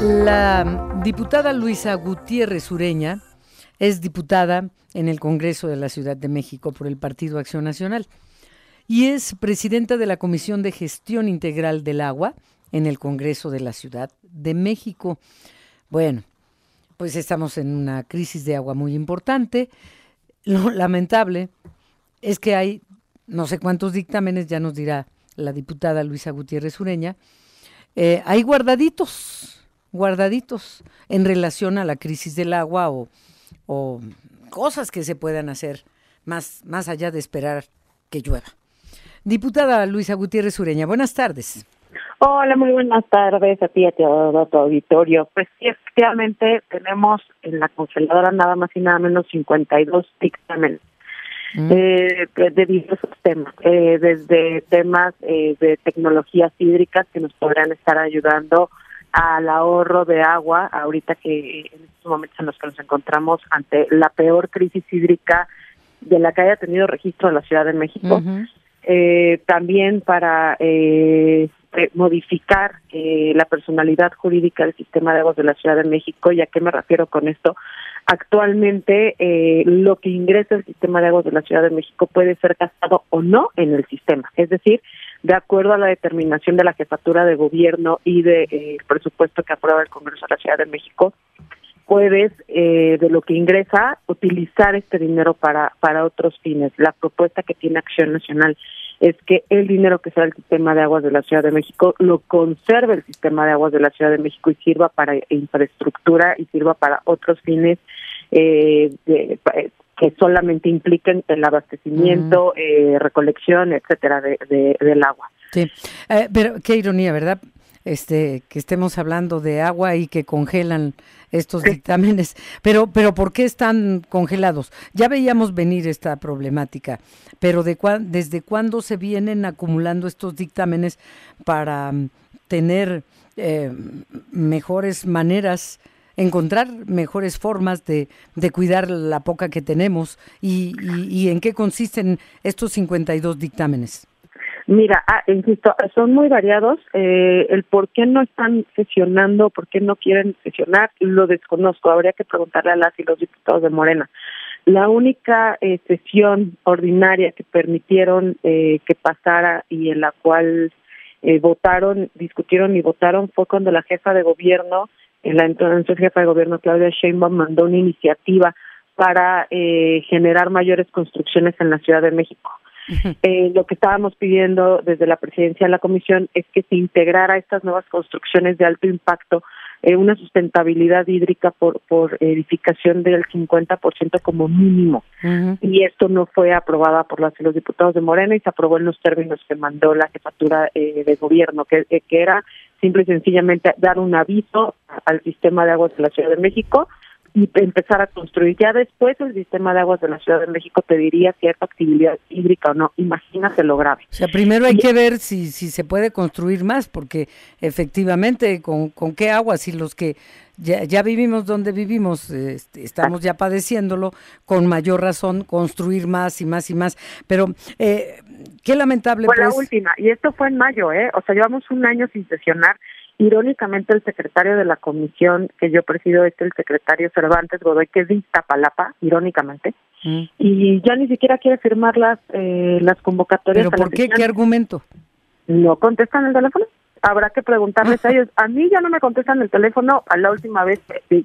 La diputada Luisa Gutiérrez Ureña es diputada en el Congreso de la Ciudad de México por el Partido Acción Nacional y es presidenta de la Comisión de Gestión Integral del Agua en el Congreso de la Ciudad de México. Bueno, pues estamos en una crisis de agua muy importante. Lo lamentable es que hay no sé cuántos dictámenes, ya nos dirá la diputada Luisa Gutiérrez Ureña, eh, hay guardaditos, guardaditos en relación a la crisis del agua o, o cosas que se puedan hacer más, más allá de esperar que llueva. Diputada Luisa Gutiérrez Ureña, buenas tardes. Hola, muy buenas tardes a ti y a todo tu auditorio. Pues sí, efectivamente tenemos en la congeladora nada más y nada menos 52 dictámenes mm. eh, de diversos temas, eh, desde temas eh, de tecnologías hídricas que nos podrán estar ayudando al ahorro de agua, ahorita que en estos momentos en los que nos encontramos ante la peor crisis hídrica de la que haya tenido registro la Ciudad de México eh, también para eh, modificar eh, la personalidad jurídica del sistema de aguas de la Ciudad de México. ¿Y a qué me refiero con esto? Actualmente, eh, lo que ingresa el sistema de aguas de la Ciudad de México puede ser gastado o no en el sistema. Es decir, de acuerdo a la determinación de la jefatura de gobierno y del de, eh, presupuesto que aprueba el Congreso de la Ciudad de México, puedes, eh, de lo que ingresa, utilizar este dinero para, para otros fines. La propuesta que tiene Acción Nacional es que el dinero que sea del sistema de aguas de la Ciudad de México lo conserve el sistema de aguas de la Ciudad de México y sirva para infraestructura y sirva para otros fines eh, de, que solamente impliquen el abastecimiento, eh, recolección, etcétera, de, de, del agua. Sí, eh, pero qué ironía, ¿verdad? este, que estemos hablando de agua y que congelan estos dictámenes. Pero, pero ¿por qué están congelados? Ya veíamos venir esta problemática, pero de ¿desde cuándo se vienen acumulando estos dictámenes para tener eh, mejores maneras? Encontrar mejores formas de, de, cuidar la poca que tenemos y, y, en qué consisten estos 52 dictámenes. Mira, ah, insisto, son muy variados. Eh, el por qué no están sesionando, por qué no quieren sesionar, lo desconozco. Habría que preguntarle a las y los diputados de Morena. La única eh, sesión ordinaria que permitieron eh, que pasara y en la cual eh, votaron, discutieron y votaron fue cuando la jefa de gobierno, la entonces jefa de gobierno Claudia Sheinbaum mandó una iniciativa para eh, generar mayores construcciones en la Ciudad de México. Eh, lo que estábamos pidiendo desde la presidencia de la comisión es que se integrara a estas nuevas construcciones de alto impacto eh, una sustentabilidad hídrica por, por edificación del 50% como mínimo. Y esto no fue aprobada por las, los diputados de Morena y se aprobó en los términos que mandó la jefatura eh, de gobierno, que, eh, que era simple y sencillamente dar un aviso al sistema de aguas de la Ciudad de México y empezar a construir. Ya después el sistema de aguas de la Ciudad de México te diría cierta actividad hídrica o no. Imagínate lo grave. O sea, primero hay que ver si, si se puede construir más, porque efectivamente, ¿con, con qué aguas? Si los que ya, ya vivimos donde vivimos, este, estamos ya padeciéndolo, con mayor razón construir más y más y más. Pero eh, qué lamentable. Fue pues. la última, y esto fue en mayo, ¿eh? O sea, llevamos un año sin sesionar Irónicamente, el secretario de la comisión que yo presido es el secretario Cervantes Godoy, que es de Iztapalapa, irónicamente, mm. y ya ni siquiera quiere firmar las eh, las convocatorias. ¿Pero por qué? ¿Qué argumento? No contestan el teléfono. Habrá que preguntarles a ellos. A mí ya no me contestan el teléfono a la última vez.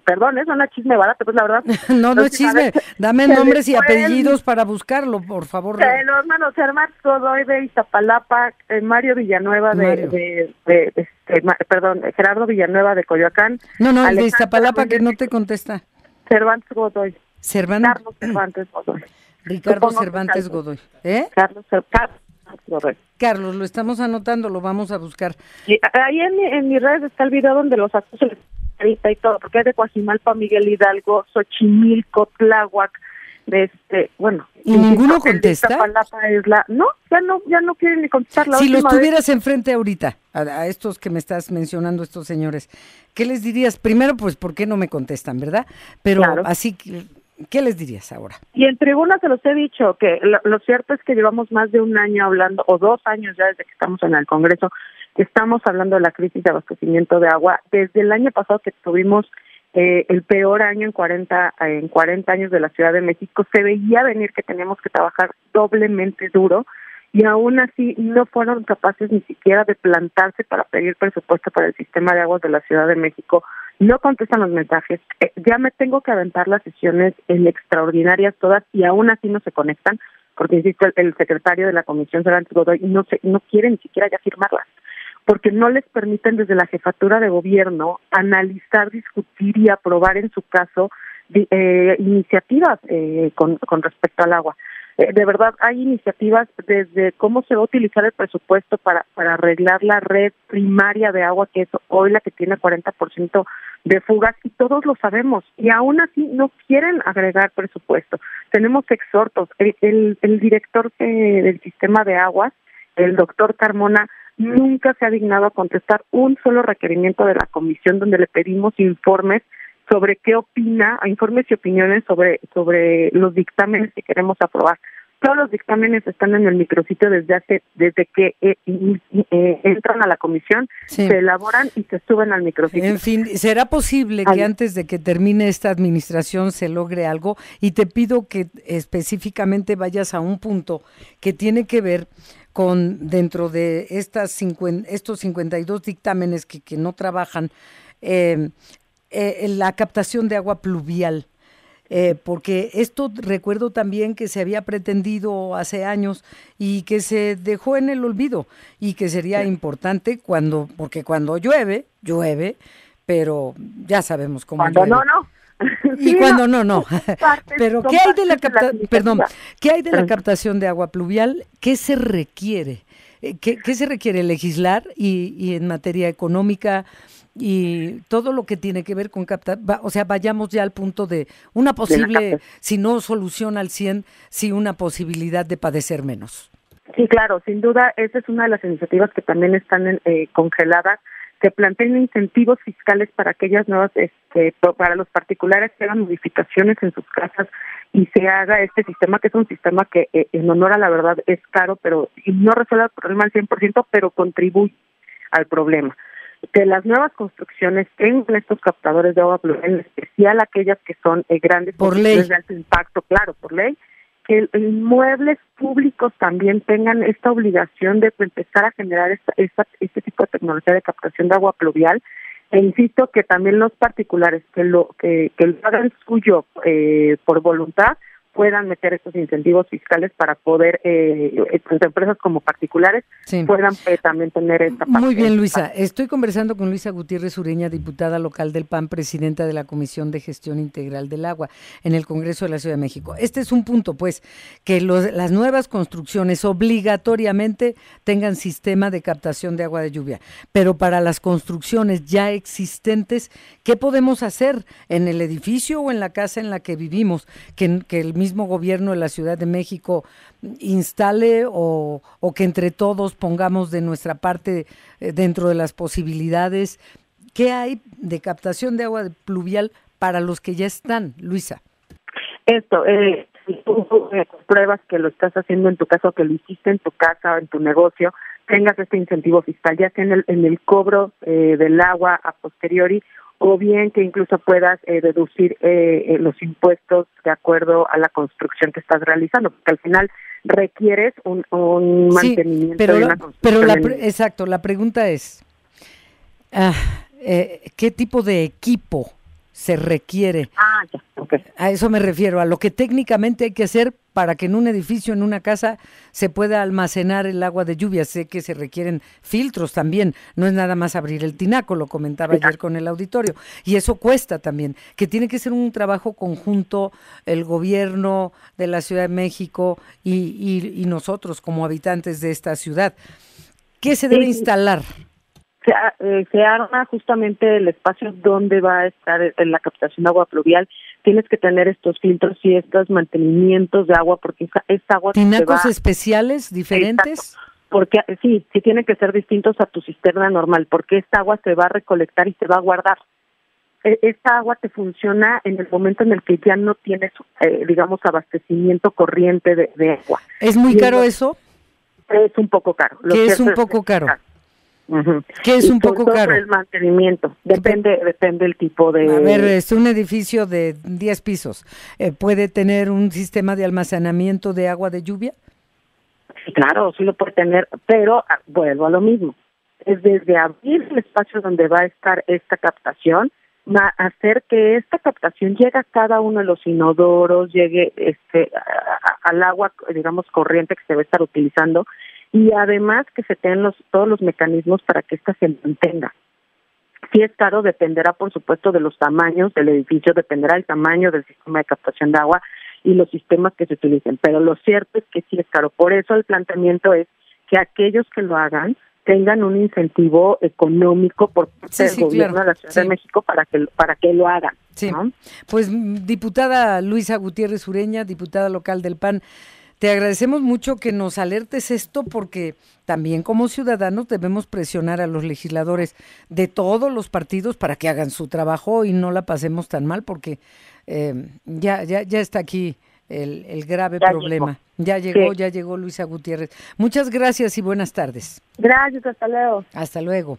Perdón, es una chisme barata, pues la verdad. no, no es chisme. Dame nombres y apellidos para buscarlo, por favor. Los hermanos Cervantes Godoy de Iztapalapa, eh, Mario Villanueva de, de, de, de este, perdón, Gerardo Villanueva de Coyoacán. No, no, el de Iztapalapa que no te contesta. Cervantes Godoy. Cervantes. Carlos Cervantes Godoy. Ricardo Cervantes Godoy. ¿Eh? Carlos, Carlos Carlos, lo estamos anotando, lo vamos a buscar. Sí, ahí en, en mis redes está el video donde los actos y todo, porque es de Coajimalpa, Miguel Hidalgo, Xochimilco, Tláhuac, de este, bueno. ¿Y ninguno contesta? Es la, no, ya no, ya no quieren ni contestar. La si los tuvieras enfrente ahorita, a, a, estos que me estás mencionando, estos señores, ¿qué les dirías? Primero, pues, ¿por qué no me contestan, verdad? Pero Claro. así, ¿qué les dirías ahora? Y en tribuna se los he dicho, que lo, lo cierto es que llevamos más de un año hablando, o dos años ya desde que estamos en el Congreso, Estamos hablando de la crisis de abastecimiento de agua. Desde el año pasado que tuvimos eh, el peor año en 40, en 40 años de la Ciudad de México, se veía venir que teníamos que trabajar doblemente duro y aún así no fueron capaces ni siquiera de plantarse para pedir presupuesto para el sistema de aguas de la Ciudad de México. No contestan los mensajes. Eh, ya me tengo que aventar las sesiones en extraordinarias todas y aún así no se conectan, porque insisto, el, secretario de la Comisión Cervantes Godoy no se, no quiere ni siquiera ya firmarlas porque no les permiten desde la jefatura de gobierno analizar, discutir y aprobar en su caso eh, iniciativas eh, con respecto al agua. Eh, de verdad, hay iniciativas desde cómo se va a utilizar el presupuesto para, para arreglar la red primaria de agua, que es hoy la que tiene 40% de fugas, y todos lo sabemos, y aún así no quieren agregar presupuesto. Tenemos exhortos. El, el, el director del sistema de aguas, el doctor Carmona, nunca se ha dignado a contestar un solo requerimiento de la comisión donde le pedimos informes sobre qué opina, informes y opiniones sobre sobre los dictámenes que queremos aprobar. Todos los dictámenes están en el micrositio desde hace desde que eh, eh, entran a la comisión, se elaboran y se suben al micrositio. En fin, ¿será posible que antes de que termine esta administración se logre algo? Y te pido que específicamente vayas a un punto que tiene que ver con dentro de estas estos 52 dictámenes que, que no trabajan eh, eh, la captación de agua pluvial. Eh, porque esto recuerdo también que se había pretendido hace años y que se dejó en el olvido y que sería importante cuando, porque cuando llueve, llueve, pero ya sabemos cómo cuando no, no. y cuando no, no. Pero ¿qué hay de la captación? Perdón, ¿qué hay de la captación de agua pluvial? ¿Qué se requiere? Eh, ¿Qué, qué se requiere legislar y, y en materia económica? Y todo lo que tiene que ver con captar, o sea, vayamos ya al punto de una posible, si no solución al 100, si una posibilidad de padecer menos. Sí, claro, sin duda, esa es una de las iniciativas que también están eh, congeladas que planteen incentivos fiscales para aquellas nuevas, este, para los particulares que hagan modificaciones en sus casas y se haga este sistema, que es un sistema que eh, en honor a la verdad es caro, pero y no resuelve el problema al 100%, pero contribuye al problema. Que las nuevas construcciones tengan estos captadores de agua pluvial, en especial aquellas que son eh, grandes por ley. de alto impacto, claro, por ley, que inmuebles públicos también tengan esta obligación de empezar a generar esta, este tipo de tecnología de captación de agua pluvial. E insisto que también los particulares que lo que, que lo hagan suyo eh, por voluntad puedan meter estos incentivos fiscales para poder, eh, tanto empresas como particulares, puedan eh, también tener esta parte. Muy bien, Luisa. Estoy conversando con Luisa Gutiérrez Ureña, diputada local del PAN, presidenta de la Comisión de Gestión Integral del Agua en el Congreso de la Ciudad de México. Este es un punto, pues, que los, las nuevas construcciones obligatoriamente tengan sistema de captación de agua de lluvia. Pero para las construcciones ya existentes, ¿qué podemos hacer en el edificio o en la casa en la que vivimos? Que, que el mismo gobierno de la Ciudad de México instale o, que entre todos pongamos de nuestra parte eh, dentro de las posibilidades. ¿Qué hay de captación de agua pluvial para los que ya están, Luisa? Esto, eh, eh, pruebas que lo estás haciendo en tu casa que lo hiciste en tu casa o en tu negocio, tengas este incentivo fiscal, ya sea en el, en el cobro eh, del agua a posteriori o bien que incluso puedas eh, deducir eh, eh, los impuestos de acuerdo a la construcción que estás realizando, porque al final requieres un, un mantenimiento pero, de una construcción. Pero exacto, la pregunta es, ah, ¿qué tipo de equipo se requiere. Ah, ya, A eso me refiero, a lo que técnicamente hay que hacer para que en un edificio, en una casa, se pueda almacenar el agua de lluvia. Sé que se requieren filtros también, no es nada más abrir el tinaco, lo comentaba ayer con el auditorio. Y eso cuesta también, que tiene que ser un trabajo conjunto el gobierno de la Ciudad de México y, y, nosotros como habitantes de esta ciudad. ¿Qué se debe instalar? Se, eh, se arma justamente el espacio donde va a estar en la captación de agua pluvial. Tienes que tener estos filtros y estos mantenimientos de agua porque esa, esa agua... ¿Tinacos especiales diferentes? porque sí, sí tienen que ser distintos a tu cisterna normal porque esta agua se va a recolectar y se va a guardar. E, esta agua te funciona en el momento en el que ya no tienes, eh, digamos, abastecimiento corriente de, agua. ¿Es muy caro eso? Es un poco caro. ¿Qué es un poco caro? Que es un poco caro. el mantenimiento, depende depende el tipo de... A ver, es un edificio de 10 pisos, eh, ¿puede tener un sistema de almacenamiento de agua de lluvia? Sí, claro, sí lo puede tener, pero ah, vuelvo a lo mismo. Es desde abrir el espacio donde va a estar esta captación, hacer que esta captación llegue a cada uno de los inodoros, llegue este al agua, digamos, corriente que se va a estar utilizando y además que se tengan los, todos los mecanismos para que ésta se mantenga. Si es caro, dependerá, por supuesto, de los tamaños del edificio, dependerá del tamaño del sistema de captación de agua y los sistemas que se utilicen. Pero lo cierto es que sí es caro. Por eso el planteamiento es que aquellos que lo hagan tengan un incentivo económico por parte del gobierno de la Ciudad de México para que para que lo hagan. Sí. Pues diputada Luisa Gutiérrez Ureña, diputada local del PAN, te agradecemos mucho que nos alertes esto porque también como ciudadanos debemos presionar a los legisladores de todos los partidos para que hagan su trabajo y no la pasemos tan mal porque eh, ya, ya, ya está aquí el, el grave problema. Ya llegó, ya llegó Luisa Gutiérrez. Muchas gracias y buenas tardes. Gracias, hasta luego. Hasta luego.